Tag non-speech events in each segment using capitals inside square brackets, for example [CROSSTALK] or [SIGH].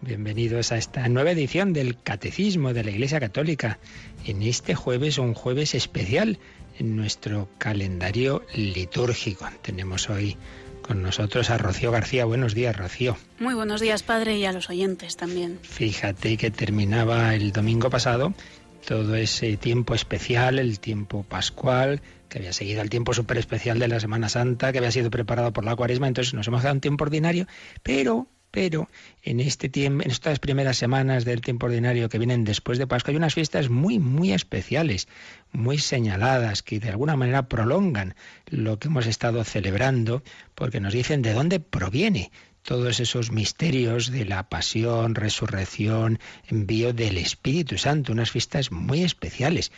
Bienvenidos a esta nueva edición del Catecismo de la Iglesia Católica. En este jueves, un jueves especial en nuestro calendario litúrgico. Tenemos hoy con nosotros a Rocío García. Buenos días, Rocío. Muy buenos días, padre, y a los oyentes también. Fíjate que terminaba el domingo pasado todo ese tiempo especial, el tiempo pascual, que había seguido el tiempo súper especial de la Semana Santa, que había sido preparado por la cuaresma, entonces nos hemos dado un tiempo ordinario, pero pero en este tiempo, en estas primeras semanas del tiempo ordinario que vienen después de Pascua, hay unas fiestas muy, muy especiales, muy señaladas, que de alguna manera prolongan lo que hemos estado celebrando, porque nos dicen de dónde proviene todos esos misterios de la pasión, resurrección, envío del Espíritu Santo, unas fiestas muy especiales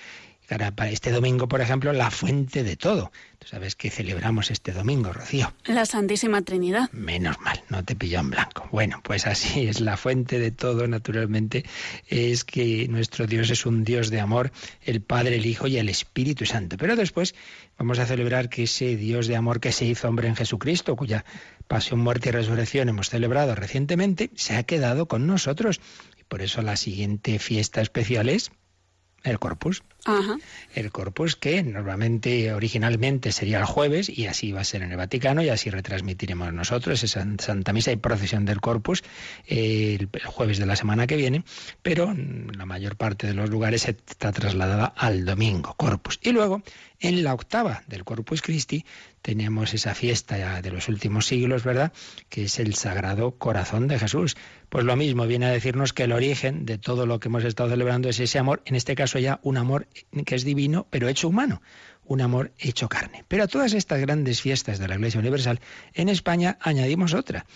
para este domingo, por ejemplo, la fuente de todo. Tú sabes que celebramos este domingo, Rocío. La Santísima Trinidad. Menos mal, no te pilló en blanco. Bueno, pues así es, la fuente de todo, naturalmente, es que nuestro Dios es un Dios de amor, el Padre, el Hijo y el Espíritu Santo. Pero después vamos a celebrar que ese Dios de amor que se hizo hombre en Jesucristo, cuya pasión, muerte y resurrección hemos celebrado recientemente, se ha quedado con nosotros. Y por eso la siguiente fiesta especial es el Corpus. El Corpus que normalmente, originalmente sería el jueves y así va a ser en el Vaticano y así retransmitiremos nosotros esa Santa Misa y procesión del Corpus el, jueves de la semana que viene, pero la mayor parte de los lugares está trasladada al domingo, Corpus. Y luego, en la octava del Corpus Christi, tenemos esa fiesta de los últimos siglos, ¿verdad? Que es el Sagrado Corazón de Jesús. Pues lo mismo viene a decirnos que el origen de todo lo que hemos estado celebrando es ese amor, en este caso ya un amor que es divino, pero hecho humano, un amor hecho carne. Pero a todas estas grandes fiestas de la Iglesia Universal, en España añadimos otra,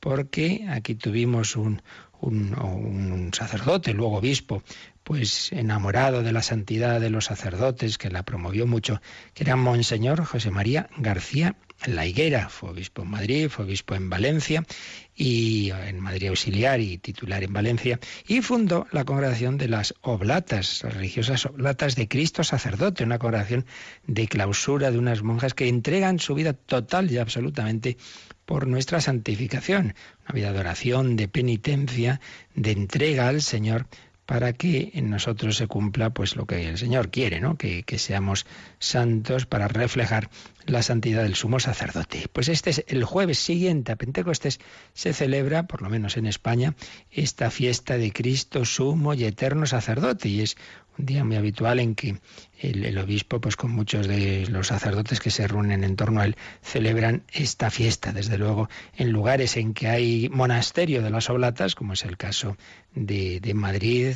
porque aquí tuvimos un, un, un, sacerdote, luego obispo, pues enamorado de la santidad de los sacerdotes, que la promovió mucho, que era Monseñor José María García La Higuera, fue obispo en Madrid, fue obispo en Valencia, y en Madrid auxiliar y titular en Valencia, y fundó la congregación de las Oblatas, las religiosas Oblatas de Cristo Sacerdote, una congregación de clausura de unas monjas que entregan su vida total y absolutamente por nuestra santificación, una vida de oración, de penitencia, de entrega al Señor para que en nosotros se cumpla pues lo que el Señor quiere, ¿no? Que, que, seamos santos para reflejar la santidad del sumo sacerdote. Pues este es el jueves siguiente a Pentecostés se celebra, por lo menos en España, esta fiesta de Cristo sumo y eterno sacerdote y es un día muy habitual en que el, obispo, pues con muchos de los sacerdotes que se reúnen en torno a él, celebran esta fiesta. Desde luego, en lugares en que hay monasterio de las oblatas, como es el caso de, Madrid,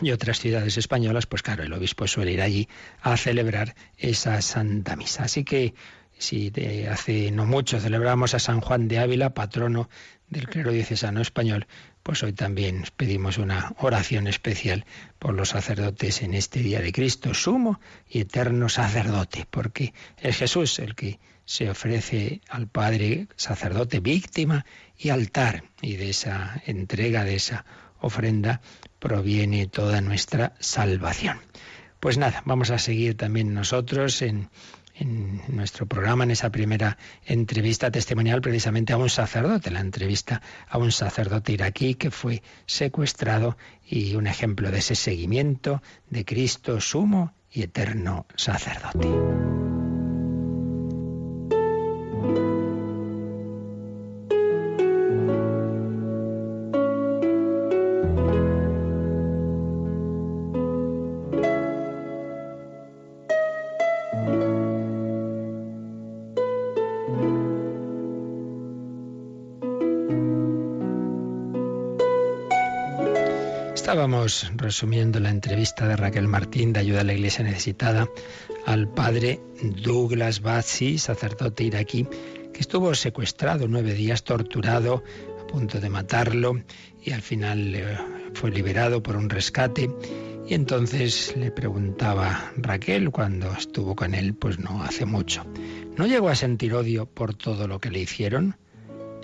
y otras ciudades españolas, pues claro, el obispo suele ir allí a celebrar esa Santa Misa. Así que si hace no mucho celebramos a San Juan de Ávila, patrono del clero diocesano español, pues hoy también pedimos una oración especial por los sacerdotes en este día de Cristo, sumo y eterno sacerdote, porque es Jesús el que se ofrece al Padre sacerdote, víctima y altar, y de esa entrega, de esa ofrenda, proviene toda nuestra salvación. Pues nada, vamos a seguir también nosotros en en nuestro programa, en esa primera entrevista testimonial, precisamente a un sacerdote, la entrevista a un sacerdote iraquí que fue secuestrado y un ejemplo de ese seguimiento de Cristo sumo y eterno sacerdote. Resumiendo la entrevista de Raquel Martín de Ayuda a la Iglesia Necesitada al padre Douglas Batsi, sacerdote iraquí, que estuvo secuestrado nueve días, torturado, a punto de matarlo, y al final eh, fue liberado por un rescate. Y entonces le preguntaba Raquel cuando estuvo con él, pues no hace mucho. ¿No llegó a sentir odio por todo lo que le hicieron?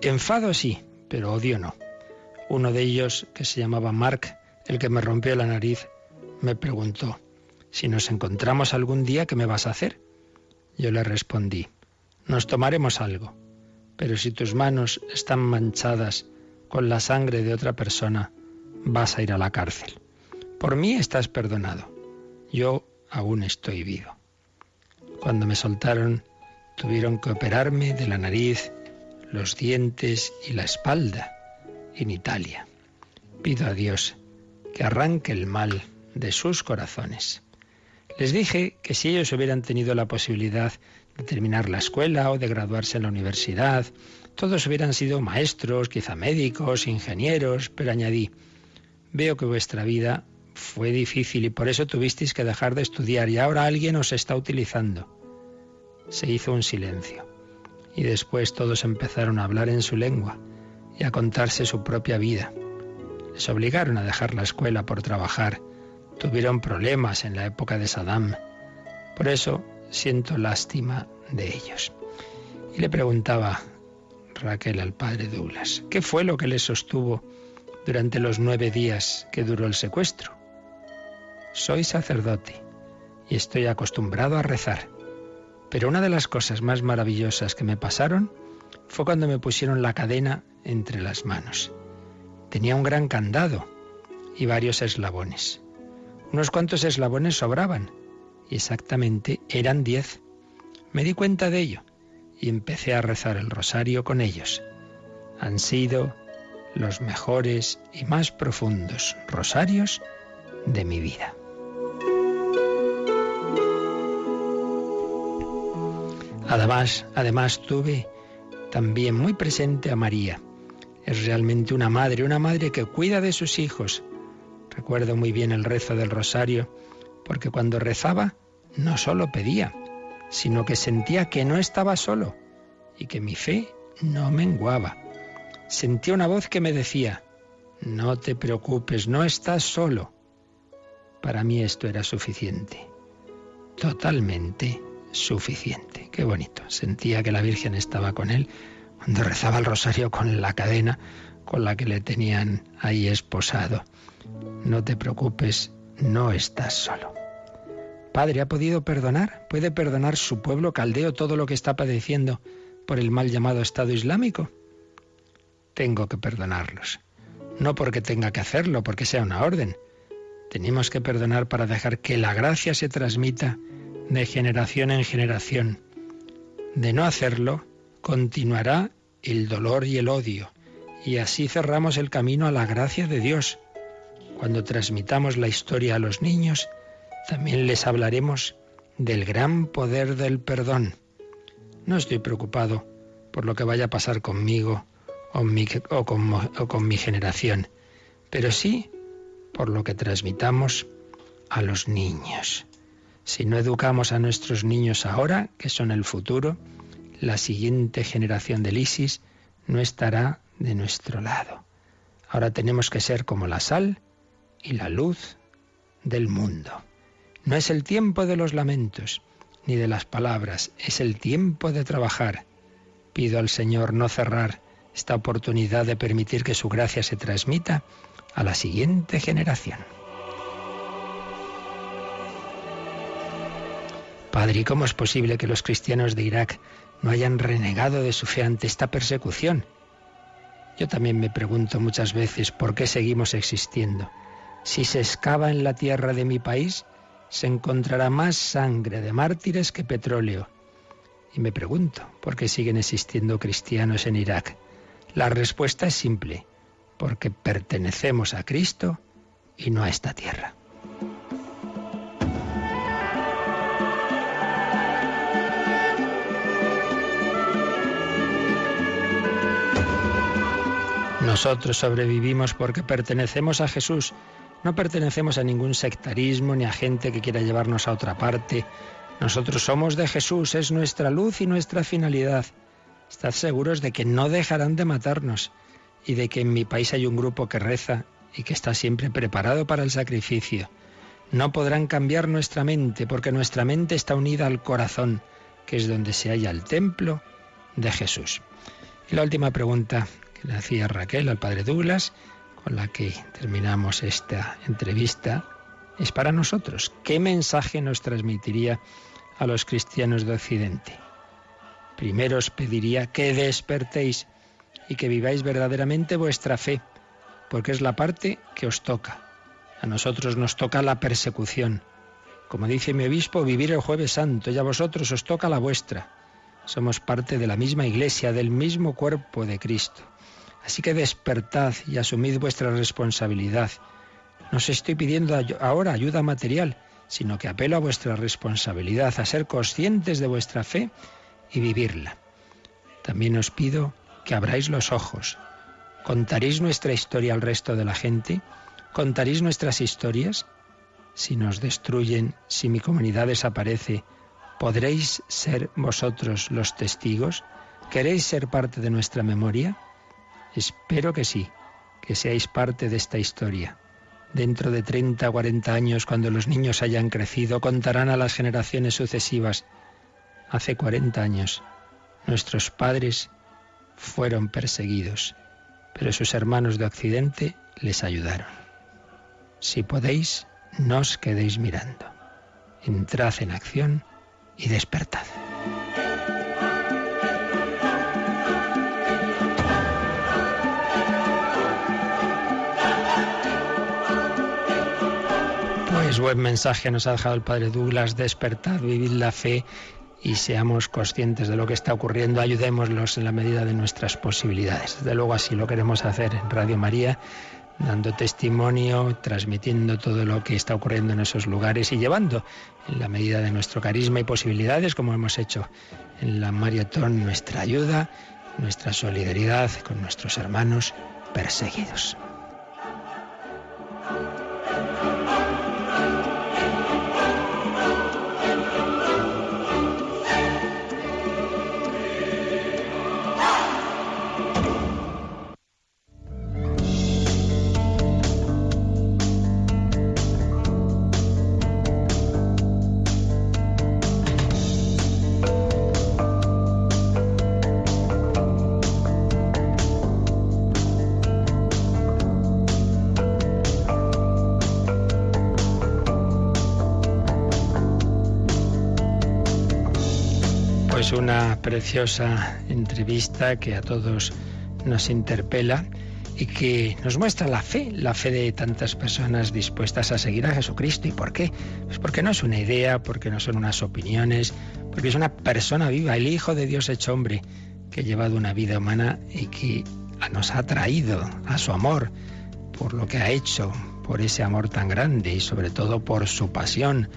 Enfado sí, pero odio no. Uno de ellos, que se llamaba Mark, el que me rompió la nariz, me preguntó, si nos encontramos algún día, ¿qué me vas a hacer? Yo le respondí, nos tomaremos algo, pero si tus manos están manchadas con la sangre de otra persona, vas a ir a la cárcel. Por mí estás perdonado. Yo aún estoy vivo. Cuando me soltaron, tuvieron que operarme de la nariz, los dientes y la espalda en Italia. Pido a Dios que arranque el mal de sus corazones. Les dije que si ellos hubieran tenido la posibilidad de terminar la escuela o de graduarse en la universidad, todos hubieran sido maestros, quizá médicos, ingenieros, pero añadí, veo que vuestra vida fue difícil y por eso tuvisteis que dejar de estudiar y ahora alguien os está utilizando. Se hizo un silencio y después todos empezaron a hablar en su lengua y a contarse su propia vida. Les obligaron a dejar la escuela por trabajar. Tuvieron problemas en la época de Saddam. Por eso siento lástima de ellos. Y le preguntaba Raquel al padre Douglas, ¿qué fue lo que les sostuvo durante los nueve días que duró el secuestro? Soy sacerdote y estoy acostumbrado a rezar. Pero una de las cosas más maravillosas que me pasaron fue cuando me pusieron la cadena entre las manos. Tenía un gran candado y varios eslabones. Unos cuantos eslabones sobraban y exactamente eran diez. Me di cuenta de ello y empecé a rezar el rosario con ellos. Han sido los mejores y más profundos rosarios de mi vida. Además, además tuve también muy presente a María. Es realmente una madre, una madre que cuida de sus hijos. Recuerdo muy bien el rezo del rosario, porque cuando rezaba no solo pedía, sino que sentía que no estaba solo y que mi fe no menguaba. Sentía una voz que me decía, no te preocupes, no estás solo. Para mí esto era suficiente, totalmente suficiente. Qué bonito. Sentía que la Virgen estaba con él cuando rezaba el rosario con la cadena con la que le tenían ahí esposado. No te preocupes, no estás solo. Padre, ¿ha podido perdonar? ¿Puede perdonar su pueblo caldeo todo lo que está padeciendo por el mal llamado Estado Islámico? Tengo que perdonarlos. No porque tenga que hacerlo, porque sea una orden. Tenemos que perdonar para dejar que la gracia se transmita de generación en generación. De no hacerlo, continuará el dolor y el odio, y así cerramos el camino a la gracia de Dios. Cuando transmitamos la historia a los niños, también les hablaremos del gran poder del perdón. No estoy preocupado por lo que vaya a pasar conmigo o, con, o con mi generación, pero sí por lo que transmitamos a los niños. Si no educamos a nuestros niños ahora, que son el futuro, la siguiente generación del ISIS no estará de nuestro lado. Ahora tenemos que ser como la sal y la luz del mundo. No es el tiempo de los lamentos ni de las palabras, es el tiempo de trabajar. Pido al Señor no cerrar esta oportunidad de permitir que su gracia se transmita a la siguiente generación. Padre, ¿y cómo es posible que los cristianos de Irak no hayan renegado de su fe ante esta persecución? Yo también me pregunto muchas veces por qué seguimos existiendo. Si se excava en la tierra de mi país, se encontrará más sangre de mártires que petróleo. Y me pregunto por qué siguen existiendo cristianos en Irak. La respuesta es simple, porque pertenecemos a Cristo y no a esta tierra. Nosotros sobrevivimos porque pertenecemos a Jesús. No pertenecemos a ningún sectarismo ni a gente que quiera llevarnos a otra parte. Nosotros somos de Jesús, es nuestra luz y nuestra finalidad. Estad seguros de que no dejarán de matarnos y de que en mi país hay un grupo que reza y que está siempre preparado para el sacrificio. No podrán cambiar nuestra mente, porque nuestra mente está unida al corazón, que es donde se halla el templo de Jesús. Y la última pregunta que le hacía Raquel al padre Douglas, con la que terminamos esta entrevista, es para nosotros. ¿Qué mensaje nos transmitiría a los cristianos de Occidente? Primero os pediría que despertéis y que viváis verdaderamente vuestra fe, porque es la parte que os toca. A nosotros nos toca la persecución. Como dice mi obispo, vivir el jueves santo y a vosotros os toca la vuestra. Somos parte de la misma iglesia, del mismo cuerpo de Cristo. Así que despertad y asumid vuestra responsabilidad. No os estoy pidiendo ahora ayuda material, sino que apelo a vuestra responsabilidad, a ser conscientes de vuestra fe y vivirla. También os pido que abráis los ojos. ¿Contaréis nuestra historia al resto de la gente? ¿Contaréis nuestras historias? Si nos destruyen, si mi comunidad desaparece, ¿podréis ser vosotros los testigos? ¿Queréis ser parte de nuestra memoria? Espero que sí, que seáis parte de esta historia. Dentro de 30 o 40 años, cuando los niños hayan crecido, contarán a las generaciones sucesivas. Hace 40 años, nuestros padres fueron perseguidos, pero sus hermanos de Occidente les ayudaron. Si podéis, no os quedéis mirando. Entrad en acción y despertad. Buen mensaje nos ha dejado el Padre Douglas, despertad, vivid la fe y seamos conscientes de lo que está ocurriendo, ayudémoslos en la medida de nuestras posibilidades. Desde luego así lo queremos hacer en Radio María, dando testimonio, transmitiendo todo lo que está ocurriendo en esos lugares y llevando en la medida de nuestro carisma y posibilidades, como hemos hecho en la maratón, nuestra ayuda, nuestra solidaridad con nuestros hermanos perseguidos. Una preciosa entrevista que a todos nos interpela y que nos muestra la fe, la fe de tantas personas dispuestas a seguir a Jesucristo. ¿Y por qué? Pues porque no es una idea, porque no son unas opiniones, porque es una persona viva, el Hijo de Dios hecho hombre, que ha llevado una vida humana y que nos ha traído a su amor por lo que ha hecho, por ese amor tan grande y sobre todo por su pasión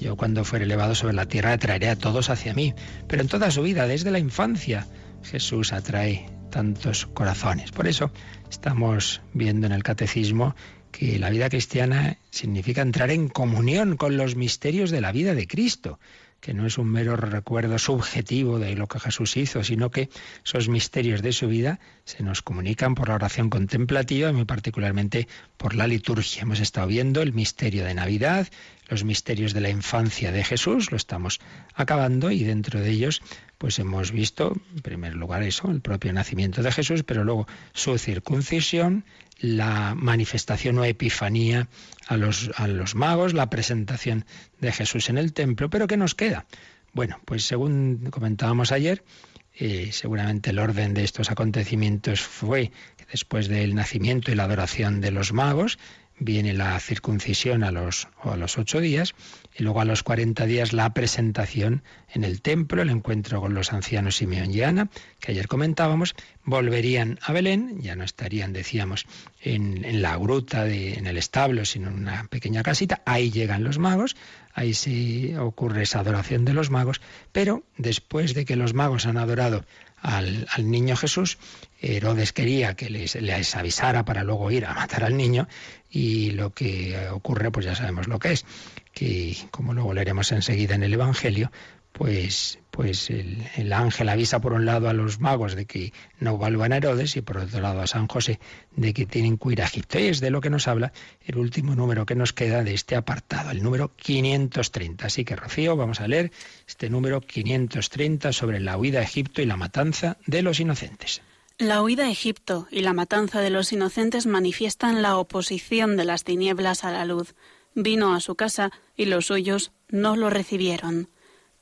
yo cuando fuere elevado sobre la tierra atraeré a todos hacia mí. Pero en toda su vida, desde la infancia, Jesús atrae tantos corazones. Por eso estamos viendo en el catecismo que la vida cristiana significa entrar en comunión con los misterios de la vida de Cristo que no es un mero recuerdo subjetivo de lo que Jesús hizo, sino que esos misterios de su vida se nos comunican por la oración contemplativa y muy particularmente por la liturgia. Hemos estado viendo el misterio de Navidad, los misterios de la infancia de Jesús, lo estamos acabando y dentro de ellos pues hemos visto en primer lugar eso, el propio nacimiento de Jesús, pero luego su circuncisión, la manifestación o epifanía a los, a los magos, la presentación de Jesús en el templo. Pero ¿qué nos queda? Bueno, pues según comentábamos ayer, eh, seguramente el orden de estos acontecimientos fue después del nacimiento y la adoración de los magos, viene la circuncisión a los, a los ocho días y luego a los cuarenta días la presentación en el templo, el encuentro con los ancianos Simeón y Ana, que ayer comentábamos, volverían a Belén, ya no estarían, decíamos, en, en la gruta, de, en el establo, sino en una pequeña casita, ahí llegan los magos, ahí sí ocurre esa adoración de los magos, pero después de que los magos han adorado al, niño Jesús. Herodes quería que les, les, avisara para luego ir a matar al niño y lo que ocurre, pues ya sabemos lo que es, que como luego leeremos enseguida en el Evangelio, pues, pues el, ángel avisa por un lado a los magos de que no vuelvan a Herodes y por otro lado a San José de que tienen que ir a Egipto. Y es de lo que nos habla el último número que nos queda de este apartado, el número 530. Así que, Rocío, vamos a leer este número 530 sobre la huida a Egipto y la matanza de los inocentes. La huida a Egipto y la matanza de los inocentes manifiestan la oposición de las tinieblas a la luz. Vino a su casa y los suyos no lo recibieron.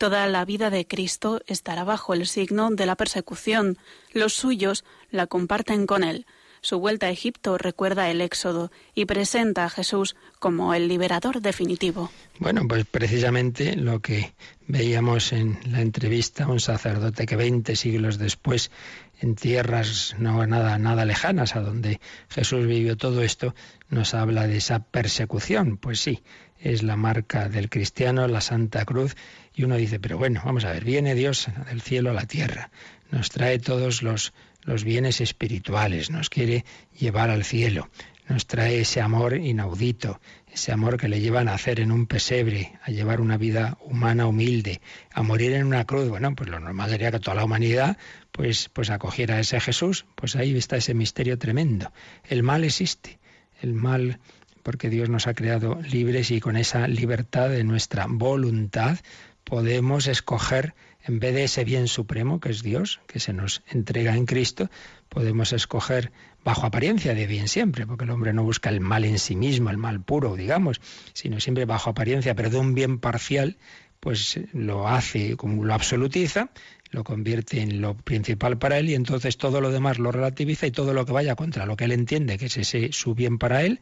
Toda la vida de Cristo estará bajo el signo de la persecución. Los suyos la comparten con él. Su vuelta a Egipto recuerda el Éxodo y presenta a Jesús como el liberador definitivo. Bueno, pues precisamente lo que veíamos en la entrevista a un sacerdote que 20 siglos después, en tierras no nada, nada lejanas a donde Jesús vivió todo esto, nos habla de esa persecución. Pues sí, es la marca del cristiano, la Santa Cruz, y uno dice, pero bueno, vamos a ver, viene Dios del cielo a la tierra, nos trae todos los, los bienes espirituales, nos quiere llevar al cielo, nos trae ese amor inaudito, ese amor que le lleva a nacer en un pesebre, a llevar una vida humana humilde, a morir en una cruz. Bueno, pues lo normal sería que toda la humanidad pues, pues acogiera a ese Jesús. Pues ahí está ese misterio tremendo. El mal existe, el mal porque Dios nos ha creado libres y con esa libertad de nuestra voluntad podemos escoger, en vez de ese bien supremo que es Dios, que se nos entrega en Cristo, podemos escoger bajo apariencia de bien siempre, porque el hombre no busca el mal en sí mismo, el mal puro, digamos, sino siempre bajo apariencia, pero de un bien parcial, pues lo hace, lo absolutiza, lo convierte en lo principal para él y entonces todo lo demás lo relativiza y todo lo que vaya contra lo que él entiende que es ese su bien para él,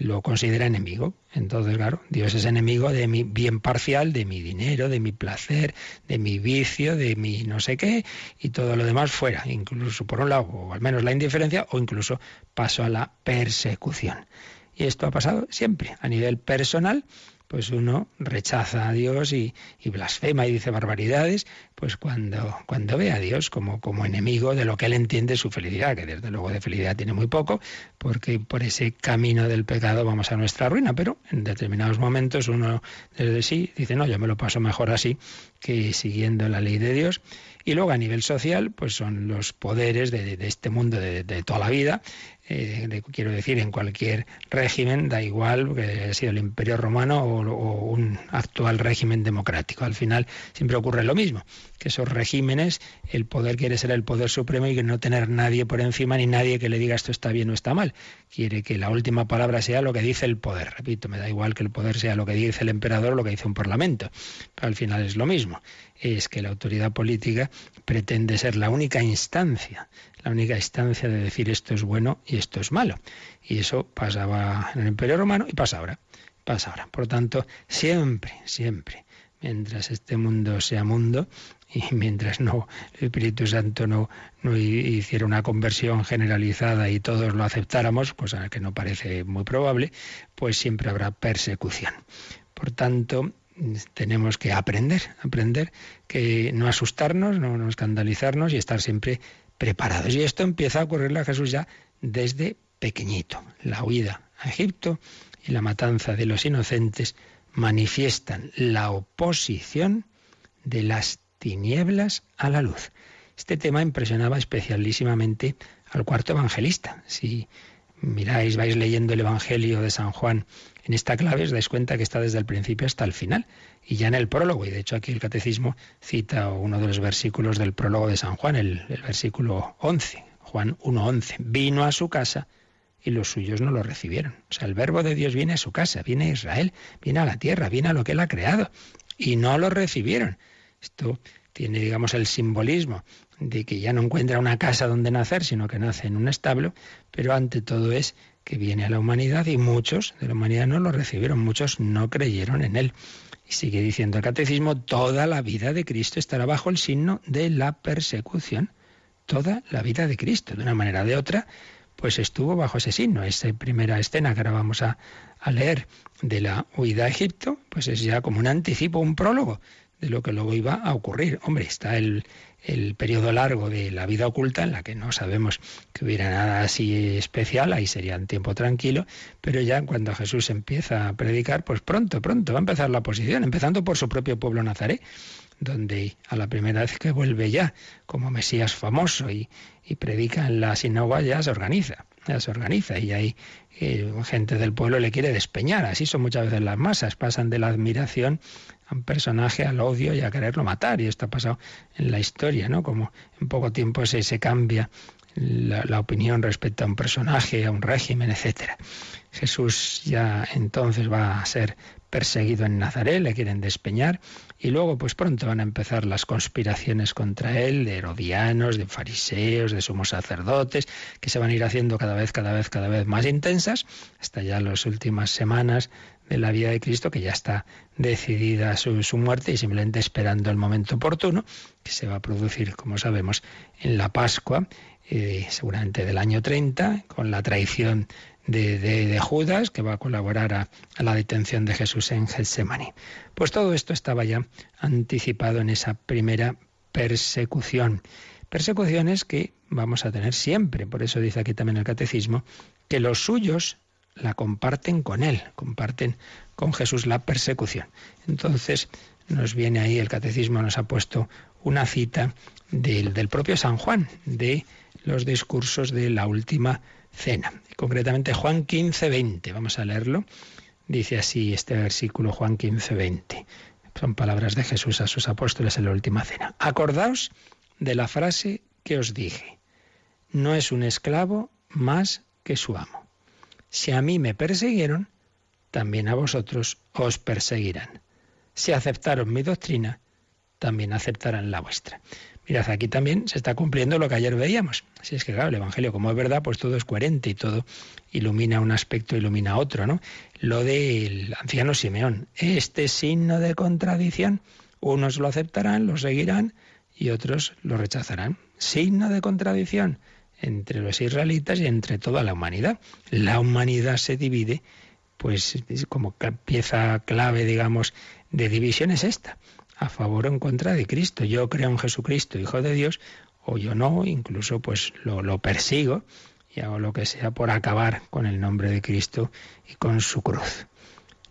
lo considera enemigo. Entonces, claro, Dios es enemigo de mi bien parcial, de mi dinero, de mi placer, de mi vicio, de mi no sé qué, y todo lo demás fuera, incluso por un lado, o al menos la indiferencia, o incluso paso a la persecución. Y esto ha pasado siempre, a nivel personal, pues uno rechaza a Dios y, blasfema y dice barbaridades, pues cuando, cuando ve a Dios como, como enemigo de lo que él entiende su felicidad, que desde luego de felicidad tiene muy poco, porque por ese camino del pecado vamos a nuestra ruina, pero en determinados momentos uno desde sí dice, no, yo me lo paso mejor así que siguiendo la ley de Dios. Y luego a nivel social, pues son los poderes de, este mundo de, de, toda la vida, eh, quiero decir, en cualquier régimen, da igual que haya sido el Imperio Romano o, un actual régimen democrático. Al final siempre ocurre lo mismo, que esos regímenes, el poder quiere ser el poder supremo y que no tener nadie por encima ni nadie que le diga esto está bien o está mal. Quiere que la última palabra sea lo que dice el poder. Repito, me da igual que el poder sea lo que dice el emperador o lo que dice un parlamento. Pero al final es lo mismo. Es que la autoridad política pretende ser la única instancia la única instancia de decir esto es bueno y esto es malo. Y eso pasaba en el Imperio Romano y pasa ahora. Pasa ahora. Por tanto, siempre, siempre, mientras este mundo sea mundo y [LAUGHS] mientras no el Espíritu Santo no, no hiciera una conversión generalizada y todos lo aceptáramos, cosa que no parece muy probable, pues siempre habrá persecución. Por tanto, tenemos que aprender, aprender que no asustarnos, no, no escandalizarnos y estar siempre preparados. Y esto empieza a ocurrirle a Jesús ya desde pequeñito. La huida a Egipto y la matanza de los inocentes manifiestan la oposición de las tinieblas a la luz. Este tema impresionaba especialísimamente al cuarto evangelista. Si miráis, vais leyendo el Evangelio de San Juan en esta clave, os dais cuenta que está desde el principio hasta el final. Y ya en el prólogo, y de hecho aquí el catecismo cita uno de los versículos del prólogo de San Juan, el, versículo 11, Juan 1.11, vino a su casa y los suyos no lo recibieron. O sea, el verbo de Dios viene a su casa, viene a Israel, viene a la tierra, viene a lo que él ha creado, y no lo recibieron. Esto tiene, digamos, el simbolismo de que ya no encuentra una casa donde nacer, sino que nace en un establo, pero ante todo es que viene a la humanidad y muchos de la humanidad no lo recibieron, muchos no creyeron en él. Sigue diciendo el catecismo, toda la vida de Cristo estará bajo el signo de la persecución. Toda la vida de Cristo, de una manera o de otra, pues estuvo bajo ese signo. Esa primera escena que ahora vamos a, a leer de la huida a Egipto, pues es ya como un anticipo, un prólogo de lo que luego iba a ocurrir. Hombre, está el, el periodo largo de la vida oculta, en la que no sabemos que hubiera nada así especial, ahí sería un tiempo tranquilo, pero ya cuando Jesús empieza a predicar, pues pronto, pronto va a empezar la posición, empezando por su propio pueblo Nazaret, donde a la primera vez que vuelve ya como Mesías famoso y, predica en la sinagoga ya se organiza, ya se organiza y ahí eh, gente del pueblo le quiere despeñar. Así son muchas veces las masas, pasan de la admiración a un personaje al odio y a quererlo matar. Y esto ha pasado en la historia, ¿no? Como en poco tiempo se, se cambia la, la, opinión respecto a un personaje, a un régimen, etcétera. Jesús ya entonces va a ser perseguido en Nazaret, le quieren despeñar, y luego pues pronto van a empezar las conspiraciones contra él, de herodianos, de fariseos, de sumos sacerdotes, que se van a ir haciendo cada vez, cada vez, cada vez más intensas, hasta ya las últimas semanas de la vida de Cristo, que ya está decidida su, su, muerte y simplemente esperando el momento oportuno, que se va a producir, como sabemos, en la Pascua, eh, seguramente del año 30, con la traición de, Judas, que va a colaborar a, a, la detención de Jesús en Getsemaní. Pues todo esto estaba ya anticipado en esa primera persecución. Persecuciones que vamos a tener siempre, por eso dice aquí también el catecismo, que los suyos la comparten con él, comparten con Jesús la persecución. Entonces nos viene ahí, el catecismo nos ha puesto una cita del, del propio San Juan, de los discursos de la última cena. Concretamente Juan 15, 20. Vamos a leerlo. Dice así este versículo Juan 15, 20. Son palabras de Jesús a sus apóstoles en la última cena. Acordaos de la frase que os dije. No es un esclavo más que su amo. Si a mí me persiguieron, también a vosotros os perseguirán. Si aceptaron mi doctrina, también aceptarán la vuestra. Mirad, aquí también se está cumpliendo lo que ayer veíamos. Así es que, claro, el Evangelio, como es verdad, pues todo es coherente y todo ilumina un aspecto, ilumina otro, ¿no? Lo del anciano Simeón, este signo de contradicción, unos lo aceptarán, lo seguirán y otros lo rechazarán. Signo de contradicción entre los israelitas y entre toda la humanidad. La humanidad se divide, pues como pieza clave, digamos, de división es esta a favor o en contra de Cristo. Yo creo en Jesucristo, Hijo de Dios, o yo no, incluso pues lo, lo persigo y hago lo que sea por acabar con el nombre de Cristo y con su cruz.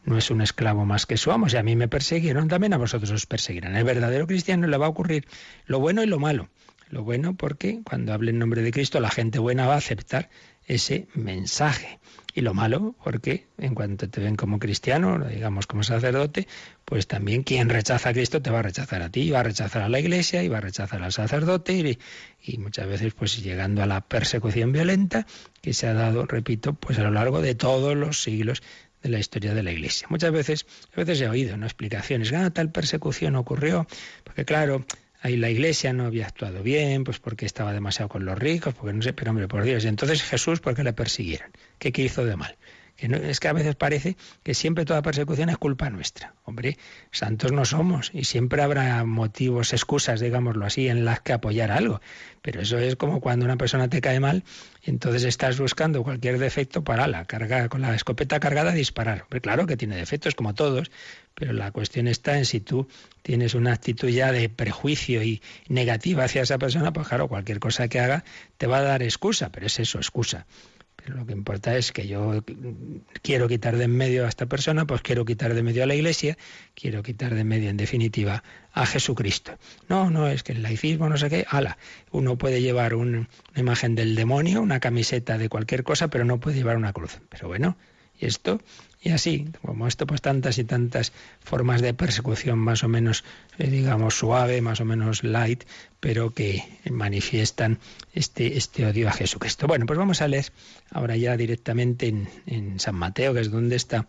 No es un esclavo más que su amo. Si a mí me persiguieron, también a vosotros os perseguirán. El verdadero cristiano le va a ocurrir lo bueno y lo malo. Lo bueno porque cuando hable en nombre de Cristo la gente buena va a aceptar ese mensaje. Y lo malo, porque en cuanto te ven como cristiano, digamos como sacerdote, pues también quien rechaza a Cristo te va a rechazar a ti, va a rechazar a la iglesia y va a rechazar al sacerdote y, y, muchas veces pues llegando a la persecución violenta que se ha dado, repito, pues a lo largo de todos los siglos de la historia de la Iglesia. Muchas veces, a veces he oído ¿no? explicaciones, ah, tal persecución ocurrió, porque claro, ahí la iglesia no había actuado bien, pues porque estaba demasiado con los ricos, porque no sé, pero hombre, por Dios. Y entonces Jesús, ¿por qué le persiguieron? ¿Qué, hizo de mal? Es que a veces parece que siempre toda persecución es culpa nuestra. Hombre, santos no somos y siempre habrá motivos, excusas, digámoslo así, en las que apoyar algo. Pero eso es como cuando una persona te cae mal y entonces estás buscando cualquier defecto para la carga con la escopeta cargada disparar. Claro que tiene defectos como todos, pero la cuestión está en si tú tienes una actitud ya de prejuicio y negativa hacia esa persona, pues claro, cualquier cosa que haga te va a dar excusa, pero es eso, excusa. Lo que importa es que yo quiero quitar de en medio a esta persona, pues quiero quitar de medio a la Iglesia, quiero quitar de en medio, en definitiva, a Jesucristo. No, no, es que el laicismo, no sé qué, ala, uno puede llevar un, una imagen del demonio, una camiseta de cualquier cosa, pero no puede llevar una cruz. Pero bueno, y esto y así, como esto, pues tantas y tantas formas de persecución más o menos, eh, digamos, suave, más o menos light, pero que manifiestan este, este odio a Jesucristo. Bueno, pues vamos a leer ahora ya directamente en, San Mateo, que es donde está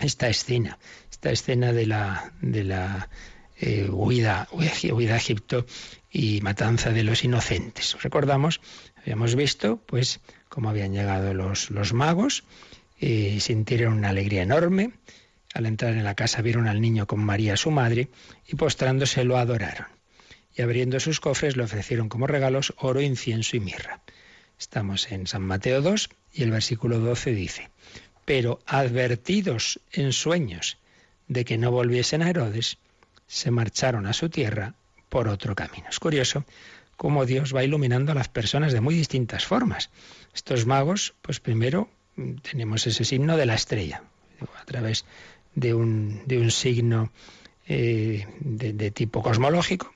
esta escena, esta escena de la, de la eh, huida, huida a Egipto y matanza de los inocentes. Recordamos, habíamos visto, pues, cómo habían llegado los, los magos, y sintieron una alegría enorme. Al entrar en la casa vieron al niño con María su madre y postrándose lo adoraron. Y abriendo sus cofres le ofrecieron como regalos oro, incienso y mirra. Estamos en San Mateo 2 y el versículo 12 dice, pero advertidos en sueños de que no volviesen a Herodes, se marcharon a su tierra por otro camino. Es curioso cómo Dios va iluminando a las personas de muy distintas formas. Estos magos, pues primero tenemos ese signo de la estrella, a través de un, de un signo eh, de, tipo cosmológico,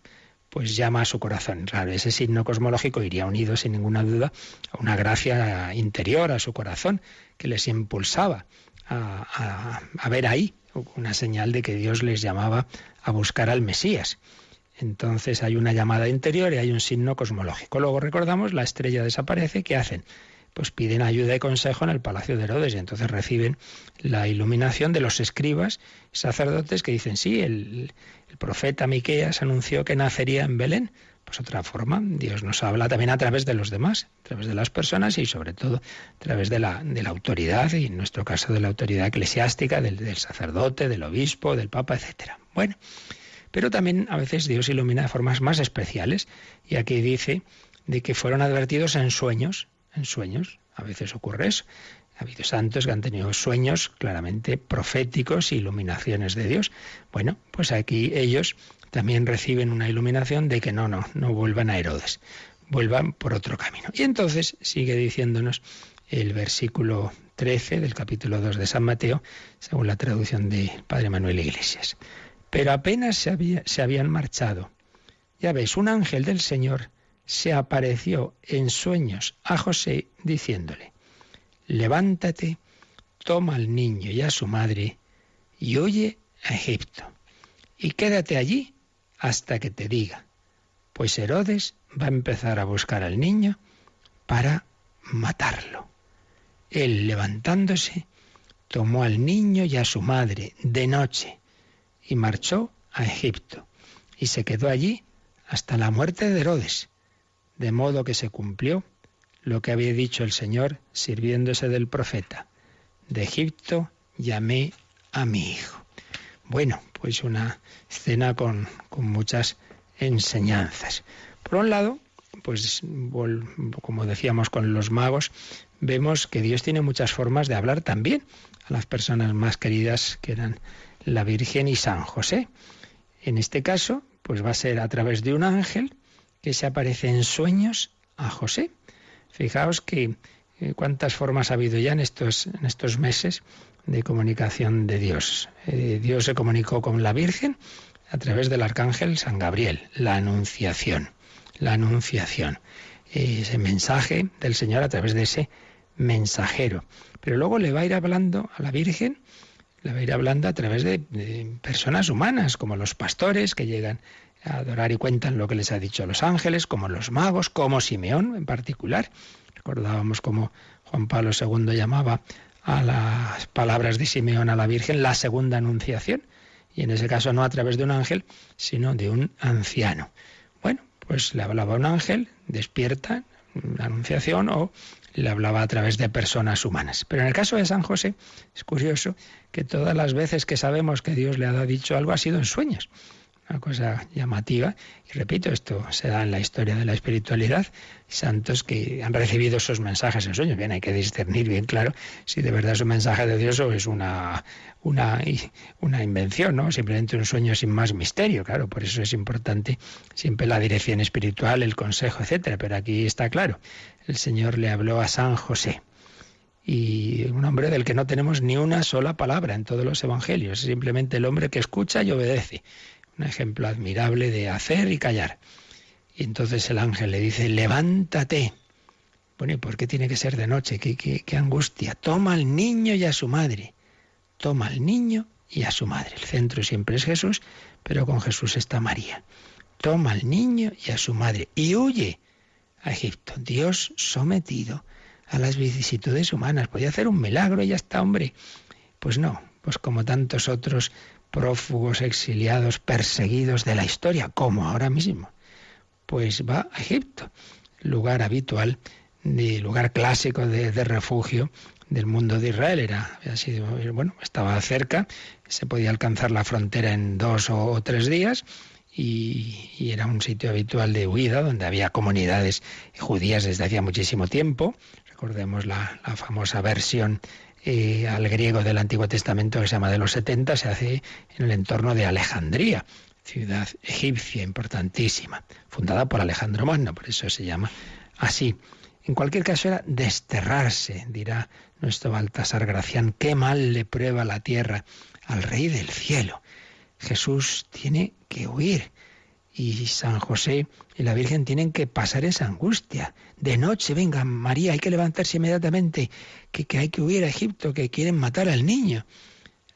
pues llama a su corazón. Ese signo cosmológico iría unido sin ninguna duda a una gracia interior, a su corazón, que les impulsaba a, a, ver ahí una señal de que Dios les llamaba a buscar al Mesías. Entonces hay una llamada interior y hay un signo cosmológico. Luego recordamos, la estrella desaparece, ¿qué hacen? Pues piden ayuda y consejo en el palacio de Herodes y entonces reciben la iluminación de los escribas, sacerdotes que dicen, sí, el, profeta Miqueas anunció que nacería en Belén. Pues otra forma, Dios nos habla también a través de los demás, a través de las personas y sobre todo a través de la, de la autoridad, y en nuestro caso de la autoridad eclesiástica, del, sacerdote, del obispo, del papa, etcétera. Bueno, pero también a veces Dios ilumina de formas más especiales. Y aquí dice de que fueron advertidos en sueños, en sueños. A veces ocurre eso. Ha habido santos que han tenido sueños claramente proféticos, iluminaciones de Dios. Bueno, pues aquí ellos también reciben una iluminación de que no, no, no vuelvan a Herodes, vuelvan por otro camino. Y entonces sigue diciéndonos el versículo 13 del capítulo 2 de San Mateo, según la traducción de Padre Manuel Iglesias. Pero apenas se, se habían marchado. Ya ves, un ángel del Señor se apareció en sueños a José diciéndole, levántate, toma al niño y a su madre y huye a Egipto y quédate allí hasta que te diga, pues Herodes va a empezar a buscar al niño para matarlo. Él levantándose, tomó al niño y a su madre de noche y marchó a Egipto y se quedó allí hasta la muerte de Herodes, de modo que se cumplió lo que había dicho el Señor sirviéndose del profeta. De Egipto llamé a mi hijo. Bueno, pues una escena con, con muchas enseñanzas. Por un lado, pues como decíamos con los magos, vemos que Dios tiene muchas formas de hablar también a las personas más queridas que eran la Virgen y San José. En este caso, pues va a ser a través de un ángel que se aparece en sueños a José. Fijaos que eh, cuántas formas ha habido ya en estos, en estos meses de comunicación de Dios. Eh, Dios se comunicó con la Virgen a través del arcángel San Gabriel, la anunciación, la anunciación, ese mensaje del Señor a través de ese mensajero. Pero luego le va a ir hablando a la Virgen la va hablando a través de, personas humanas, como los pastores que llegan adorar y cuentan lo que les ha dicho a los ángeles, como los magos, como Simeón en particular. Recordábamos cómo Juan Pablo II llamaba a las palabras de Simeón a la Virgen la segunda anunciación, y en ese caso no a través de un ángel, sino de un anciano. Bueno, pues le hablaba un ángel, despierta, la anunciación, o le hablaba a través de personas humanas. Pero en el caso de San José es curioso que todas las veces que sabemos que Dios le ha dicho algo ha sido en sueños. Una cosa llamativa. Y repito, esto se da en la historia de la espiritualidad. Santos que han recibido esos mensajes en sueños. Bien, hay que discernir bien claro si de verdad es un mensaje de Dios o es una, una, una invención, ¿no? Simplemente un sueño sin más misterio. Claro, por eso es importante siempre la dirección espiritual, el consejo, etcétera. Pero aquí está claro el Señor le habló a San José. Y un hombre del que no tenemos ni una sola palabra en todos los evangelios, simplemente el hombre que escucha y obedece. Un ejemplo admirable de hacer y callar. Y entonces el ángel le dice, levántate. Bueno, ¿y por qué tiene que ser de noche? ¿Qué, qué angustia? Toma al niño y a su madre. Toma al niño y a su madre. El centro siempre es Jesús, pero con Jesús está María. Toma al niño y a su madre y huye a Egipto. Dios sometido a las vicisitudes humanas. Podía hacer un milagro y ya está, hombre. Pues no, pues como tantos otros prófugos, exiliados, perseguidos de la historia, como ahora mismo. Pues va a Egipto, lugar habitual, de, lugar clásico de, refugio del mundo de Israel. Era, había sido, bueno, estaba cerca, se podía alcanzar la frontera en dos o tres días y, era un sitio habitual de huida donde había comunidades judías desde hacía muchísimo tiempo. Recordemos la, famosa versión eh, al griego del Antiguo Testamento que se llama de los 70, se hace en el entorno de Alejandría, ciudad egipcia importantísima, fundada por Alejandro Magno, por eso se llama así. En cualquier caso era desterrarse, dirá nuestro Baltasar Gracián, qué mal le prueba la tierra al Rey del Cielo Jesús tiene que huir y San José y la Virgen tienen que pasar esa angustia. De noche, venga, María, hay que levantarse inmediatamente, que, hay que huir a Egipto, que quieren matar al niño.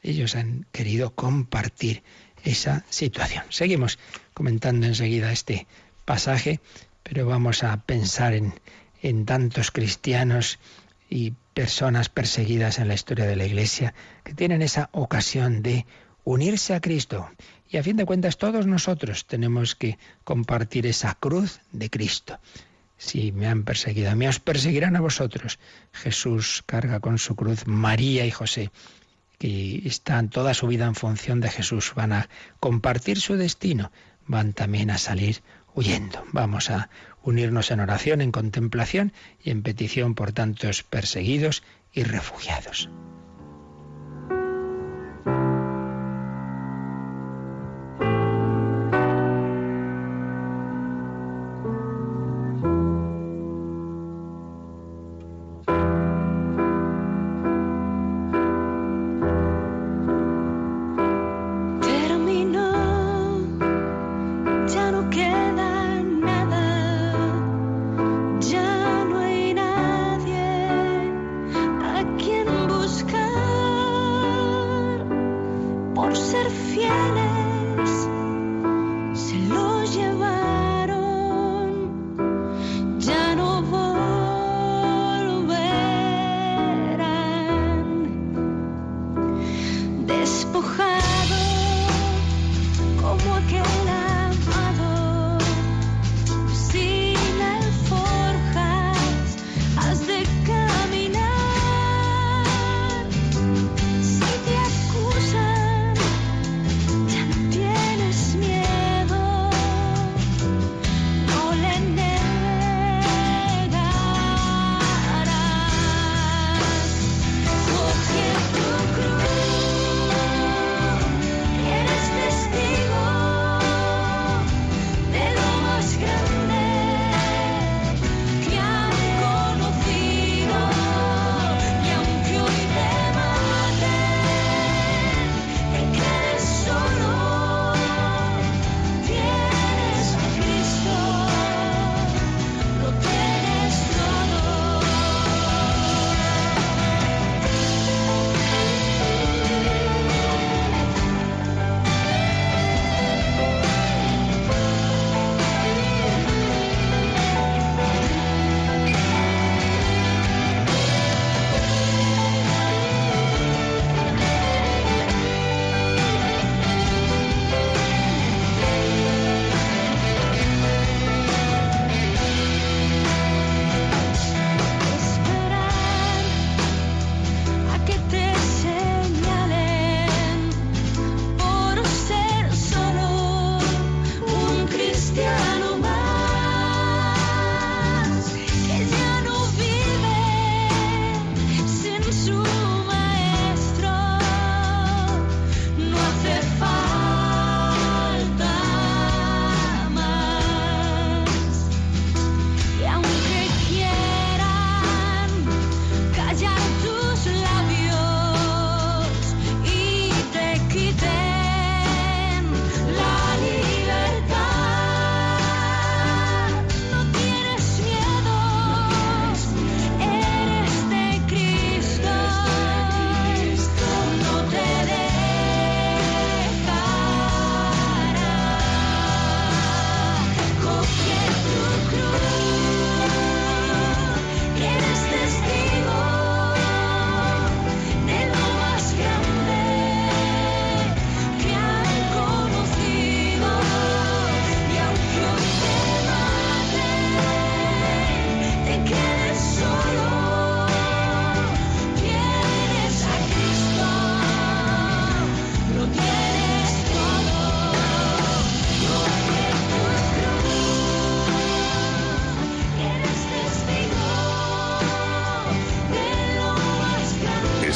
Ellos han querido compartir esa situación. Seguimos comentando enseguida este pasaje, pero vamos a pensar en, en tantos cristianos y personas perseguidas en la historia de la Iglesia que tienen esa ocasión de unirse a Cristo. Y a fin de cuentas todos nosotros tenemos que compartir esa cruz de Cristo. Si me han perseguido a mí, os perseguirán a vosotros. Jesús carga con su cruz María y José, que están toda su vida en función de Jesús, van a compartir su destino, van también a salir huyendo. Vamos a unirnos en oración, en contemplación y en petición por tantos perseguidos y refugiados.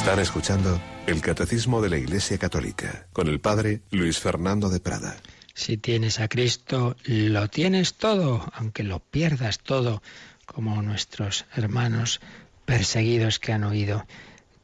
Escuchando el Catecismo de la Iglesia Católica con el Padre Luis Fernando de Prada. Si tienes a Cristo, lo tienes todo, aunque lo pierdas todo, como nuestros hermanos perseguidos que han oído,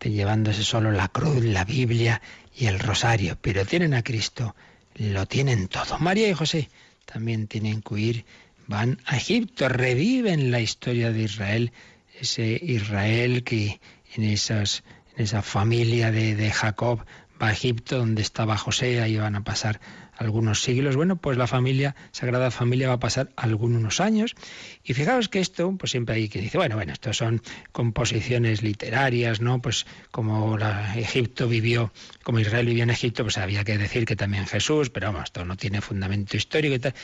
llevándose solo la cruz, la Biblia y el rosario, pero tienen a Cristo, lo tienen todo. María y José también tienen que huir, van a Egipto, reviven la historia de Israel, ese Israel que en, esas, esa familia de, Jacob va a Egipto, donde estaba José, ahí van a pasar algunos siglos. Bueno, pues la familia, Sagrada Familia, va a pasar algunos años. Y fijaos que esto, pues siempre hay que dice, bueno, bueno, esto son composiciones literarias, ¿no? Pues como Egipto vivió, como Israel vivió en Egipto, pues había que decir que también Jesús, pero vamos, esto no tiene fundamento histórico y tal.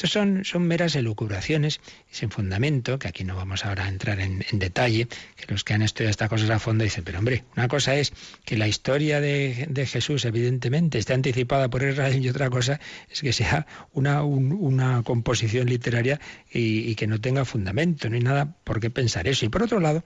Estos son, son meras elucubraciones sin fundamento, que aquí no vamos ahora a entrar en, detalle, que los que han estudiado estas cosas a fondo dicen, pero hombre, una cosa es que la historia de, Jesús evidentemente esté anticipada por Israel y otra cosa es que sea una, una composición literaria y, y que no tenga fundamento, no hay nada por qué pensar eso. Y por otro lado,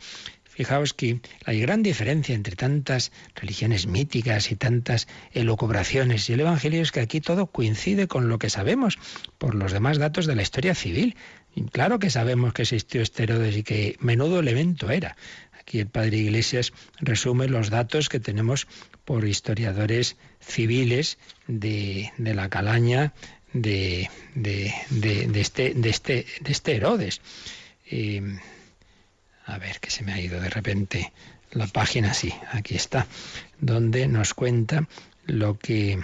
Fijaos que hay gran diferencia entre tantas religiones míticas y tantas elucubraciones y el Evangelio es que aquí todo coincide con lo que sabemos por los demás datos de la historia civil. Claro que sabemos que existió este Herodes y que menudo elemento era. Aquí el padre Iglesias resume los datos que tenemos por historiadores civiles de, la calaña de, de, este, de, este, de este Herodes. Eh, a ver, que se me ha ido de repente la página, sí, aquí está, donde nos cuenta lo que,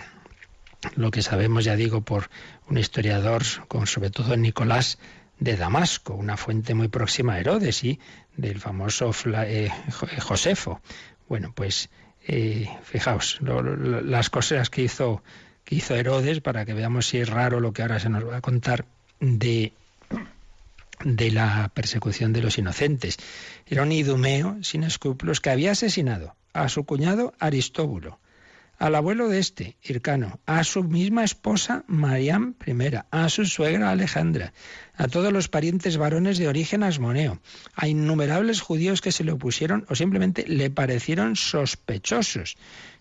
lo que sabemos, ya digo, por un historiador, con sobre todo Nicolás de Damasco, una fuente muy próxima a Herodes y del famoso eh, Josefo. Bueno, pues eh, fijaos, las cosas que hizo, que hizo Herodes, para que veamos si es raro lo que ahora se nos va a contar de de la persecución de los inocentes. Era un idumeo sin escrúpulos que había asesinado a su cuñado Aristóbulo, al abuelo de este, Hircano, a su misma esposa Mariam I, a su suegra Alejandra, a todos los parientes varones de origen asmoneo, a innumerables judíos que se le opusieron o simplemente le parecieron sospechosos.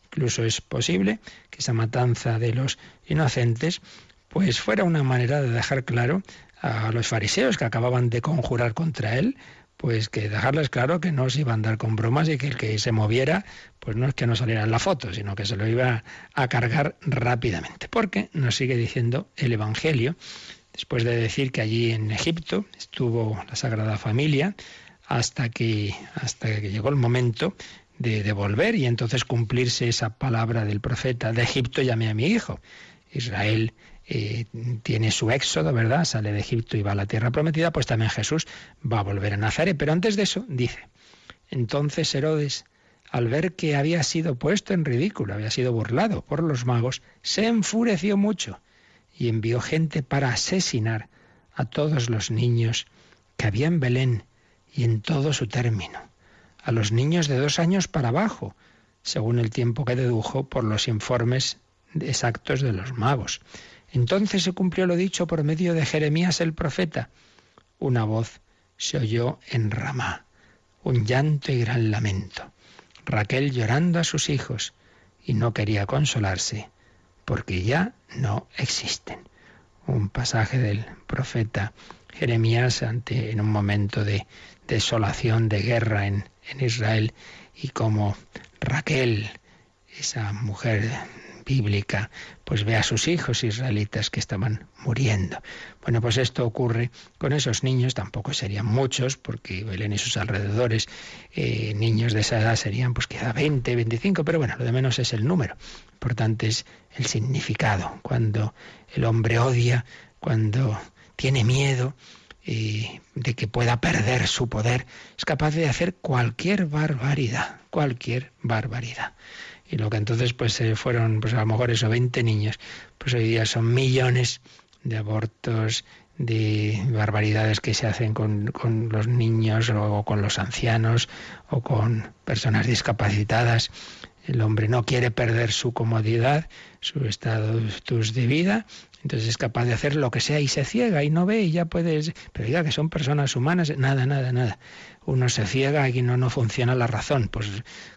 Incluso es posible que esa matanza de los inocentes pues fuera una manera de dejar claro a los fariseos que acababan de conjurar contra él, pues que dejarles claro que no se iba a andar con bromas y que el que se moviera, pues no es que no saliera en la foto, sino que se lo iba a cargar rápidamente. Porque nos sigue diciendo el Evangelio, después de decir que allí en Egipto estuvo la Sagrada Familia, hasta que, hasta que llegó el momento de, de volver y entonces cumplirse esa palabra del profeta, de Egipto llamé a mi hijo. Israel eh, tiene su éxodo, ¿verdad? Sale de Egipto y va a la tierra prometida, pues también Jesús va a volver a Nazaret. Pero antes de eso, dice, entonces Herodes, al ver que había sido puesto en ridículo, había sido burlado por los magos, se enfureció mucho y envió gente para asesinar a todos los niños que había en Belén y en todo su término, a los niños de dos años para abajo, según el tiempo que dedujo por los informes exactos de los magos. Entonces se cumplió lo dicho por medio de Jeremías el profeta. Una voz se oyó en Ramá, un llanto y gran lamento. Raquel llorando a sus hijos y no quería consolarse porque ya no existen. Un pasaje del profeta Jeremías ante en un momento de desolación, de guerra en, en Israel y como Raquel, esa mujer bíblica, pues ve a sus hijos israelitas que estaban muriendo. Bueno, pues esto ocurre con esos niños, tampoco serían muchos, porque Belén y sus alrededores, eh, niños de esa edad serían pues quizá 20, 25, pero bueno, lo de menos es el número. Importante es el significado. Cuando el hombre odia, cuando tiene miedo, eh, de que pueda perder su poder, es capaz de hacer cualquier barbaridad, cualquier barbaridad y lo que entonces pues se fueron pues a lo mejor esos 20 niños, pues hoy día son millones de abortos, de barbaridades que se hacen con, con, los niños o con los ancianos o con personas discapacitadas. El hombre no quiere perder su comodidad, su estado de vida, entonces es capaz de hacer lo que sea y se ciega y no ve y ya puedes... Pero diga que son personas humanas, nada, nada, nada uno se ciega y no, no funciona la razón. Pues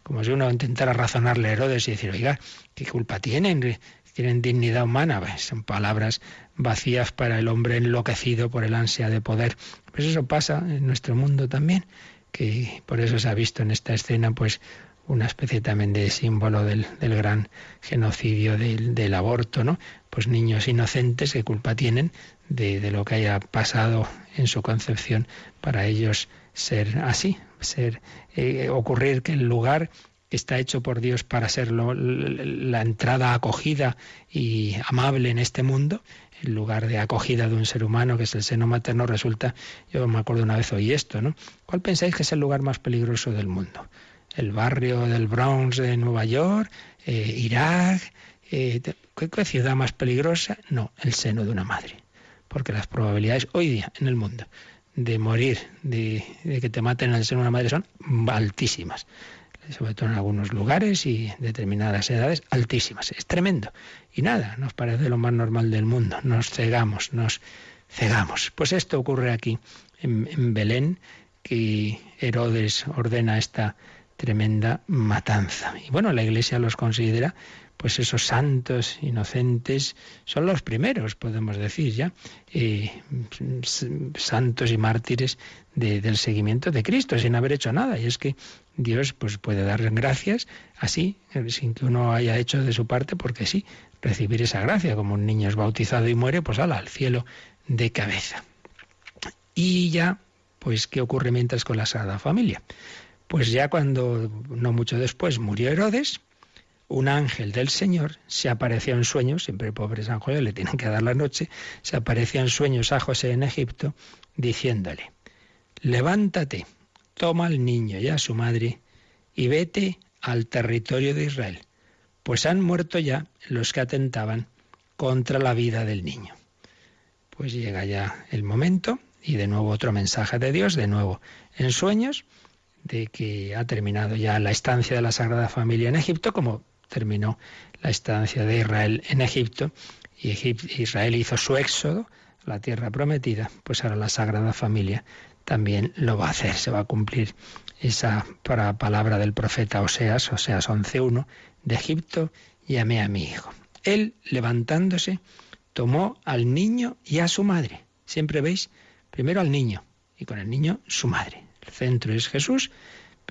como si uno intentara razonarle a Herodes y decir, oiga, ¿qué culpa tienen? Tienen dignidad humana. Pues son palabras vacías para el hombre enloquecido por el ansia de poder. Pues eso pasa en nuestro mundo también, que por eso se ha visto en esta escena, pues una especie también de símbolo del, gran genocidio del, del, aborto, ¿no? Pues niños inocentes, ¿qué culpa tienen de, lo que haya pasado en su concepción para ellos ser así, ser eh, ocurrir que el lugar está hecho por Dios para ser la entrada acogida y amable en este mundo, el lugar de acogida de un ser humano, que es el seno materno, resulta, yo me acuerdo una vez oí esto, ¿no? ¿Cuál pensáis que es el lugar más peligroso del mundo? ¿El barrio del Bronx de Nueva York? Eh, ¿Irak? Eh, ¿Qué ciudad más peligrosa? No, el seno de una madre. Porque las probabilidades hoy día en el mundo de morir, de, que te maten seno de una madre son altísimas sobre todo en algunos lugares y determinadas edades, altísimas. Es tremendo. Y nada, nos parece lo más normal del mundo. Nos cegamos, nos cegamos. Pues esto ocurre aquí, en Belén, que Herodes ordena esta tremenda matanza. Y bueno, la Iglesia los considera pues esos santos inocentes son los primeros, podemos decir ya, eh, santos y mártires del seguimiento de Cristo, sin haber hecho nada. Y es que Dios pues, puede dar gracias así, sin que uno haya hecho de su parte, porque sí, recibir esa gracia, como un niño es bautizado y muere, pues ala, al cielo de cabeza. Y ya, pues, ¿qué ocurre mientras con la Sagrada Familia? Pues ya cuando, no mucho después, murió Herodes, un ángel del Señor se apareció en sueños, siempre pobre San José le tienen que dar la noche, se apareció en sueños a José en Egipto, diciéndole, levántate, toma al niño y a su madre y vete al territorio de Israel, pues han muerto ya los que atentaban contra la vida del niño. Pues llega ya el momento y de nuevo otro mensaje de Dios, de nuevo en sueños, de que ha terminado ya la estancia de la Sagrada Familia en Egipto, como terminó la estancia de Israel en Egipto y Israel hizo su éxodo a la tierra prometida, pues ahora la Sagrada Familia también lo va a hacer, se va a cumplir esa palabra del profeta Oseas, Oseas 11.1, de Egipto llamé a mi hijo. Él, levantándose, tomó al niño y a su madre. Siempre veis, primero al niño y con el niño su madre. El centro es Jesús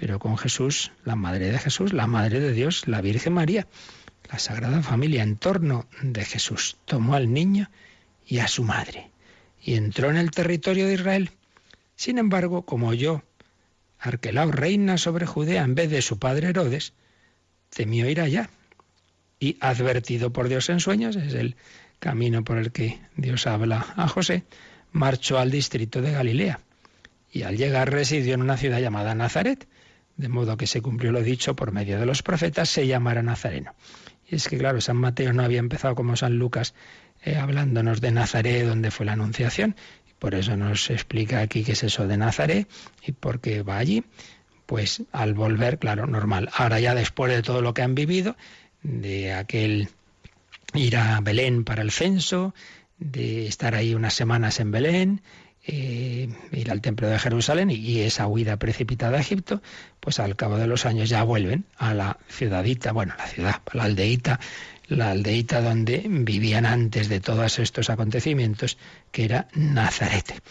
pero con Jesús, la Madre de Jesús, la Madre de Dios, la Virgen María, la Sagrada Familia en torno de Jesús, tomó al niño y a su madre y entró en el territorio de Israel. Sin embargo, como oyó Arquelao reina sobre Judea en vez de su padre Herodes, temió ir allá. Y advertido por Dios en sueños, es el camino por el que Dios habla a José, marchó al distrito de Galilea y al llegar residió en una ciudad llamada Nazaret de modo que se cumplió lo dicho por medio de los profetas, se llamará Nazareno. Y es que, claro, San Mateo no había empezado como San Lucas eh, hablándonos de Nazaret, donde fue la Anunciación, y por eso nos explica aquí qué es eso de Nazaret y por qué va allí. Pues al volver, claro, normal. Ahora ya después de todo lo que han vivido, de aquel ir a Belén para el censo, de estar ahí unas semanas en Belén, eh, ir al templo de Jerusalén y, esa huida precipitada a Egipto, pues al cabo de los años ya vuelven a la ciudadita, bueno, la ciudad, la aldeita, la aldeita donde vivían antes de todos estos acontecimientos, que era Nazaret.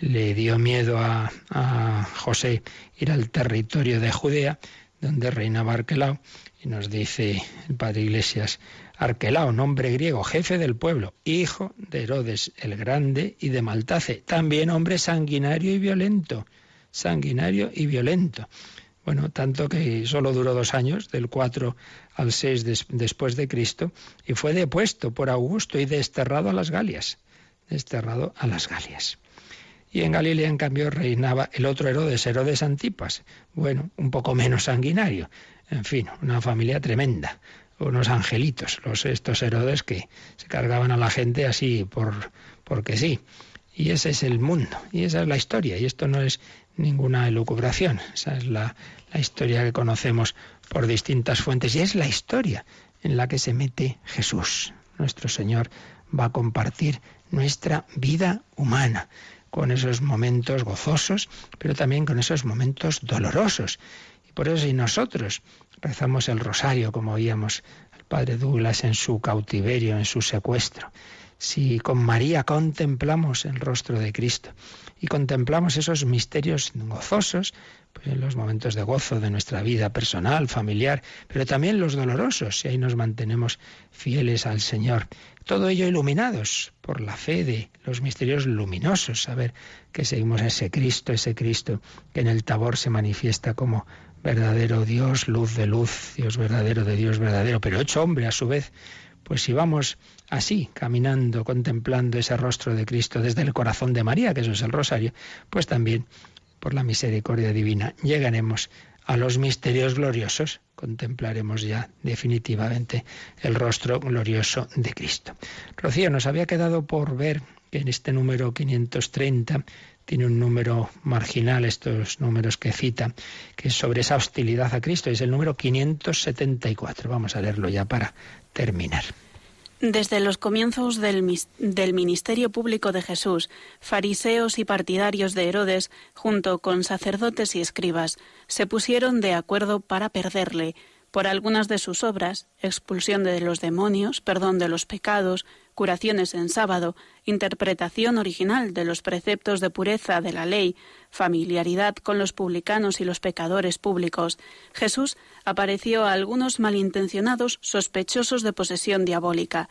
Le dio miedo a, a José ir al territorio de Judea, donde reinaba Arquelao, nos dice el padre Iglesias, Arquelao, nombre griego, jefe del pueblo, hijo de Herodes el Grande y de Maltace, también hombre sanguinario y violento, sanguinario y violento. Bueno, tanto que solo duró dos años, del 4 al 6 después de Cristo, y fue depuesto por Augusto y desterrado a las Galias. Desterrado a las Galias. Y en Galilea, en cambio, reinaba el otro Herodes, Herodes Antipas. Bueno, un poco menos sanguinario. En fin, una familia tremenda unos angelitos, los estos Herodes que se cargaban a la gente así por porque sí. Y ese es el mundo, y esa es la historia, y esto no es ninguna elucubración, esa es la, la historia que conocemos por distintas fuentes, y es la historia en la que se mete Jesús. Nuestro Señor va a compartir nuestra vida humana, con esos momentos gozosos, pero también con esos momentos dolorosos. Y por eso si nosotros rezamos el rosario, como oíamos al padre Douglas en su cautiverio, en su secuestro. si con María contemplamos el rostro de Cristo y contemplamos esos misterios gozosos, pues en los momentos de gozo de nuestra vida personal, familiar, pero también los dolorosos, si ahí nos mantenemos fieles al Señor. Todo ello iluminados por la fe de los misterios luminosos, saber que seguimos a ese Cristo, ese Cristo que en el tabor se manifiesta como verdadero Dios, luz de luz, Dios verdadero de Dios verdadero, pero hecho hombre a su vez. Pues si vamos así, caminando, contemplando ese rostro de Cristo desde el corazón de María, que eso es el rosario, pues también por la misericordia divina llegaremos a los misterios gloriosos, contemplaremos ya definitivamente el rostro glorioso de Cristo. Rocío, nos había quedado por ver que en este número 530 tiene un número marginal, estos números que cita, que es sobre esa hostilidad a Cristo, es el número 574. Vamos a leerlo ya para terminar. Desde los comienzos del, ministerio público de Jesús, fariseos y partidarios de Herodes, junto con sacerdotes y escribas, se pusieron de acuerdo para perderle, por algunas de sus obras, expulsión de los demonios, perdón de los pecados, curaciones en sábado, interpretación original de los preceptos de pureza de la ley, familiaridad con los publicanos y los pecadores públicos, Jesús apareció a algunos malintencionados sospechosos de posesión diabólica.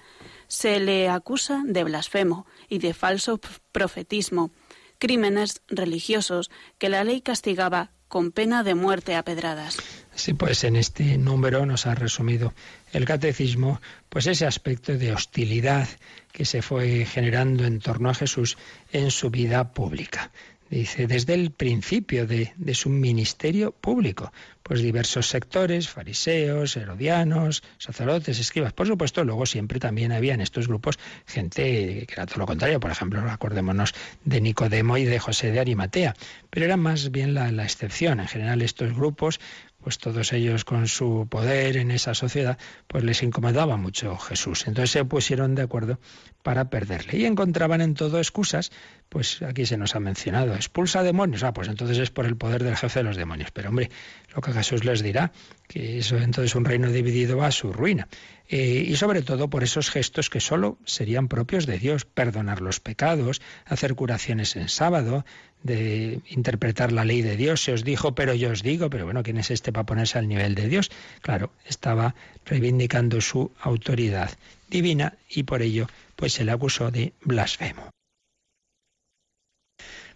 Se le acusa de blasfemo y de falso profetismo, crímenes religiosos que la ley castigaba con pena de muerte a pedradas. Sí, pues en este número nos ha resumido el catecismo, pues ese aspecto de hostilidad que se fue generando en torno a Jesús en su vida pública. Dice, desde el principio de, de, su ministerio público, pues diversos sectores, fariseos, herodianos, sacerdotes, escribas. Por supuesto, luego siempre también había en estos grupos gente que era todo lo contrario. Por ejemplo, acordémonos de Nicodemo y de José de Arimatea. Pero era más bien la, la excepción. En general, estos grupos pues todos ellos con su poder en esa sociedad, pues les incomodaba mucho Jesús. Entonces se pusieron de acuerdo para perderle. Y encontraban en todo excusas, pues aquí se nos ha mencionado, expulsa demonios. Ah, pues entonces es por el poder del jefe de los demonios. Pero hombre, lo que Jesús les dirá, que eso entonces un reino dividido va a su ruina. Eh, y sobre todo por esos gestos que solo serían propios de Dios, perdonar los pecados, hacer curaciones en sábado, de interpretar la ley de Dios. Se os dijo, pero yo os digo, pero bueno, ¿quién es este para ponerse al nivel de Dios? Claro, estaba reivindicando su autoridad divina y por ello pues se le acusó de blasfemo.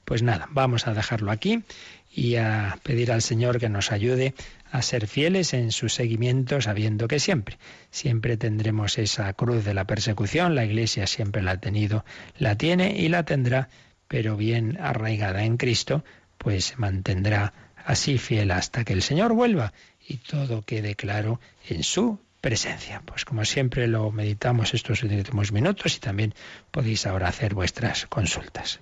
Pues nada, vamos a dejarlo aquí y a pedir al Señor que nos ayude a ser fieles en su seguimiento, sabiendo que siempre, siempre tendremos esa cruz de la persecución, la Iglesia siempre la ha tenido, la tiene y la tendrá, pero bien arraigada en Cristo, pues se mantendrá así fiel hasta que el Señor vuelva y todo quede claro en su presencia. Pues como siempre lo meditamos estos últimos minutos y también podéis ahora hacer vuestras consultas.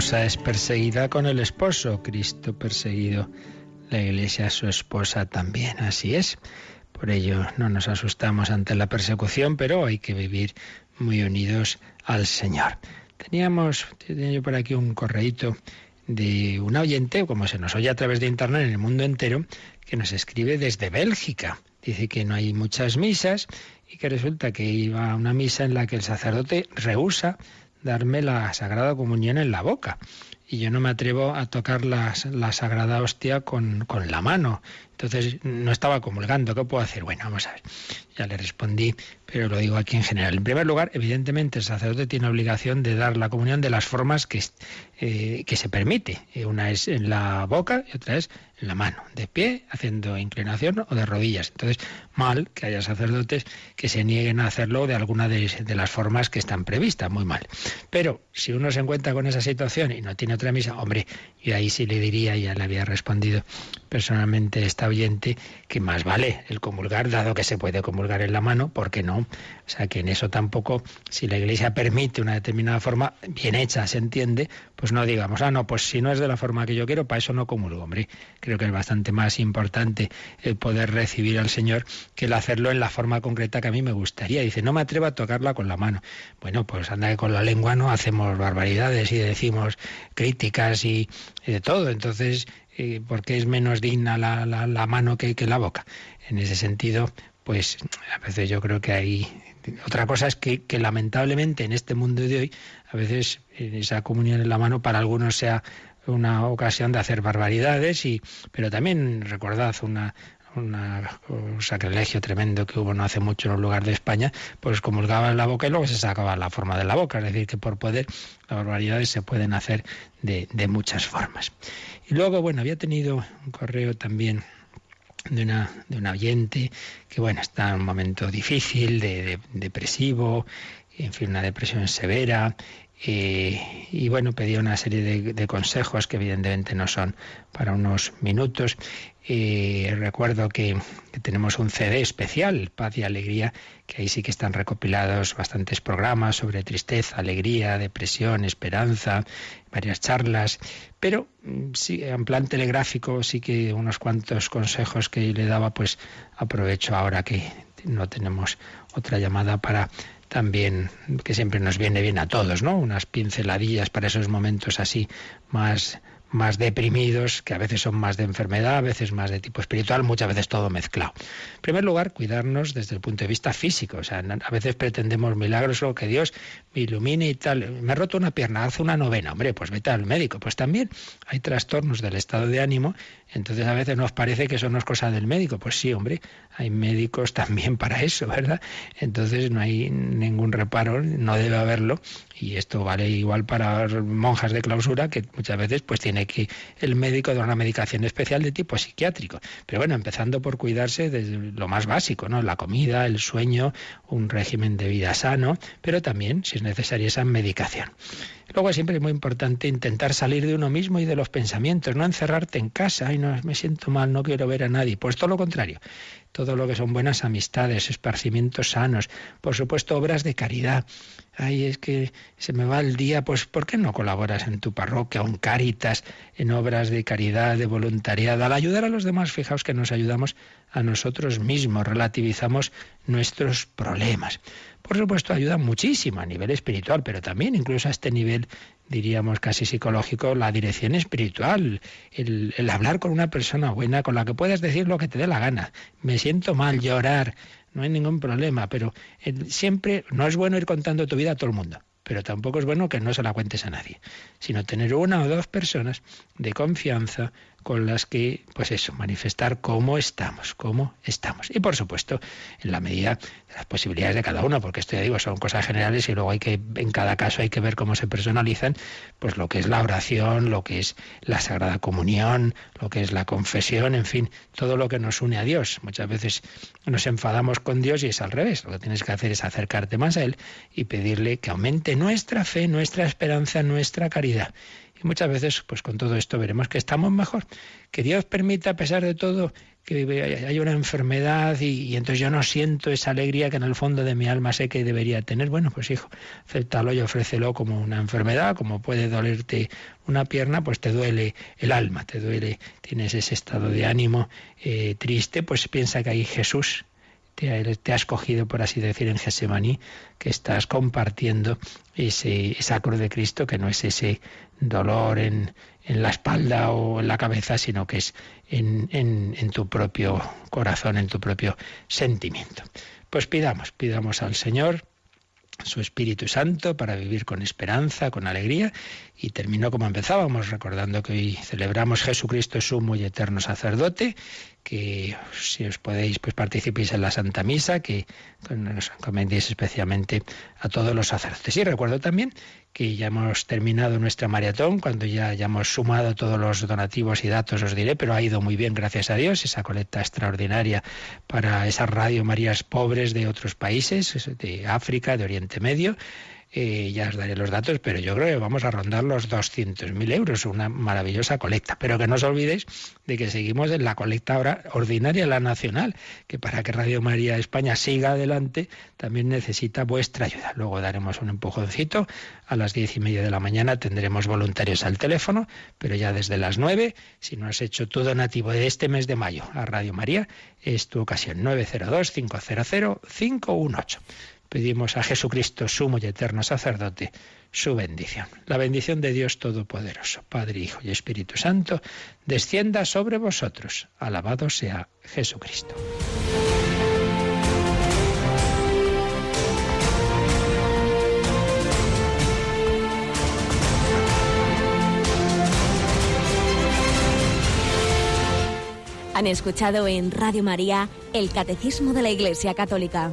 es perseguida con el esposo, Cristo perseguido, la iglesia su esposa también, así es. Por ello no nos asustamos ante la persecución, pero hay que vivir muy unidos al Señor. Teníamos, tenía yo por aquí un correíto de un oyente, como se nos oye a través de internet en el mundo entero, que nos escribe desde Bélgica. Dice que no hay muchas misas y que resulta que iba a una misa en la que el sacerdote rehúsa darme la Sagrada Comunión en la boca. Y yo no me atrevo a tocar la, Sagrada Hostia con, con la mano. Entonces no estaba comulgando. ¿Qué puedo hacer? Bueno, vamos a ver. Ya le respondí, pero lo digo aquí en general. En primer lugar, evidentemente el sacerdote tiene obligación de dar la comunión de las formas que, eh, que se permite. Una es en la boca y otra es en la mano, de pie, haciendo inclinación o de rodillas. Entonces, mal que haya sacerdotes que se nieguen a hacerlo de alguna de, las formas que están previstas, muy mal. Pero si uno se encuentra con esa situación y no tiene otra misa, hombre, yo ahí sí le diría, ya le había respondido personalmente esta oyente, que más vale el comulgar, dado que se puede comulgar en la mano, ¿por qué no? O sea que en eso tampoco, si la Iglesia permite una determinada forma bien hecha, se entiende, pues no digamos, ah, no, pues si no es de la forma que yo quiero, para eso no comulgo, hombre. Creo que es bastante más importante el poder recibir al Señor que el hacerlo en la forma concreta que a mí me gustaría. Dice, no me atrevo a tocarla con la mano. Bueno, pues anda que con la lengua no hacemos barbaridades y decimos críticas y, de todo. Entonces, eh, ¿por qué es menos digna la, la, mano que, que la boca? En ese sentido, pues a veces yo creo que hay... Otra cosa es que, que lamentablemente en este mundo de hoy, a veces esa comunión en la mano para algunos sea una ocasión de hacer barbaridades, y, pero también recordad una, una, un sacrilegio tremendo que hubo no hace mucho en un lugar de España, pues comulgaba en la boca y luego se sacaba la forma de la boca. Es decir, que por poder las barbaridades se pueden hacer de, de muchas formas. Y luego, bueno, había tenido un correo también de una, de una oyente que, bueno, está en un momento difícil, de, depresivo, en fin, una depresión severa, y bueno, pedía una serie de, consejos que evidentemente no son para unos minutos. Eh, recuerdo que, tenemos un CD especial, Paz y Alegría, que ahí sí que están recopilados bastantes programas sobre tristeza, alegría, depresión, esperanza, varias charlas, pero mm, sí, en plan telegráfico sí que unos cuantos consejos que le daba, pues aprovecho ahora que no tenemos otra llamada para también que siempre nos viene bien a todos, ¿no? Unas pinceladillas para esos momentos así más más deprimidos, que a veces son más de enfermedad, a veces más de tipo espiritual, muchas veces todo mezclado. En primer lugar, cuidarnos desde el punto de vista físico. O sea, a veces pretendemos milagros o que Dios me ilumine y tal. Me he roto una pierna, hace una novena. Hombre, pues vete al médico. Pues también hay trastornos del estado de ánimo. Entonces a veces nos parece que eso no es cosa del médico. Pues sí, hombre, hay médicos [LAUGHS] también para eso, ¿verdad? Entonces no hay ningún reparo, no debe haberlo. Y esto vale igual para monjas de clausura que muchas veces pues tiene que el médico dar una medicación especial de tipo psiquiátrico. Pero bueno, empezando por cuidarse de lo más básico, ¿no? La comida, el sueño, un régimen de vida sano, pero también, si es necesaria, esa medicación. Luego siempre es muy importante intentar salir de uno mismo y de los pensamientos, no encerrarte en casa y no me siento mal, no quiero ver a nadie. Pues todo lo contrario, todo lo que son buenas amistades, esparcimientos sanos, por supuesto obras de caridad, ay, es que se me va el día, pues ¿por qué no colaboras en tu parroquia en Cáritas, en obras de caridad, de voluntariado? Al ayudar a los demás, fijaos que nos ayudamos a nosotros mismos, relativizamos nuestros problemas. Por supuesto, ayuda muchísimo a nivel espiritual, pero también incluso a este nivel diríamos casi psicológico, la dirección espiritual, el, el, hablar con una persona buena con la que puedas decir lo que te dé la gana. Me siento mal, llorar, no hay ningún problema, pero siempre no es bueno ir contando tu vida a todo el mundo, pero tampoco es bueno que no se la cuentes a nadie, sino tener una o dos personas de confianza con las que, pues eso, manifestar cómo estamos, cómo estamos. Y por supuesto, en la medida de las posibilidades de cada uno, porque esto ya digo, son cosas generales y luego hay que, en cada caso hay que ver cómo se personalizan, pues lo que es la oración, lo que es la Sagrada Comunión, lo que es la confesión, en fin, todo lo que nos une a Dios. Muchas veces nos enfadamos con Dios y es al revés. Lo que tienes que hacer es acercarte más a Él y pedirle que aumente nuestra fe, nuestra esperanza, nuestra caridad. Y muchas veces, pues con todo esto veremos que estamos mejor. Que Dios permita, a pesar de todo, que haya una enfermedad y, entonces yo no siento esa alegría que en el fondo de mi alma sé que debería tener. Bueno, pues hijo, acéptalo y ofrécelo como una enfermedad, como puede dolerte una pierna, pues te duele el alma, te duele, tienes ese estado de ánimo eh, triste, pues piensa que hay Jesús te ha, escogido, por así decir, en Gesemaní, que estás compartiendo ese, esa cruz de Cristo, que no es ese dolor en, en la espalda o en la cabeza, sino que es en, en, en tu propio corazón, en tu propio sentimiento. Pues pidamos, pidamos al Señor su Espíritu Santo para vivir con esperanza, con alegría. Y terminó como empezábamos, recordando que hoy celebramos Jesucristo sumo y eterno sacerdote, que si os podéis, pues participéis en la Santa Misa, que nos encomendéis especialmente a todos los sacerdotes. Y recuerdo también que ya hemos terminado nuestra maratón, cuando ya hayamos sumado todos los donativos y datos os diré, pero ha ido muy bien, gracias a Dios, esa colecta extraordinaria para esas Radio Marías pobres de otros países, de África, de Oriente Medio, ya os daré los datos, pero yo creo que vamos a rondar los 200.000 euros, una maravillosa colecta. Pero que no os olvidéis de que seguimos en la colecta ahora ordinaria, la nacional, que para que Radio María España siga adelante también necesita vuestra ayuda. Luego daremos un empujoncito. A las diez y media de la mañana tendremos voluntarios al teléfono, pero ya desde las nueve, si no has hecho tu donativo de este mes de mayo a Radio María, es tu ocasión 902 500 518 pedimos a Jesucristo, sumo y eterno sacerdote, su bendición. La bendición de Dios Todopoderoso, Padre, Hijo y Espíritu Santo, descienda sobre vosotros. Alabado sea Jesucristo. Han escuchado en Radio María el Catecismo de la Iglesia Católica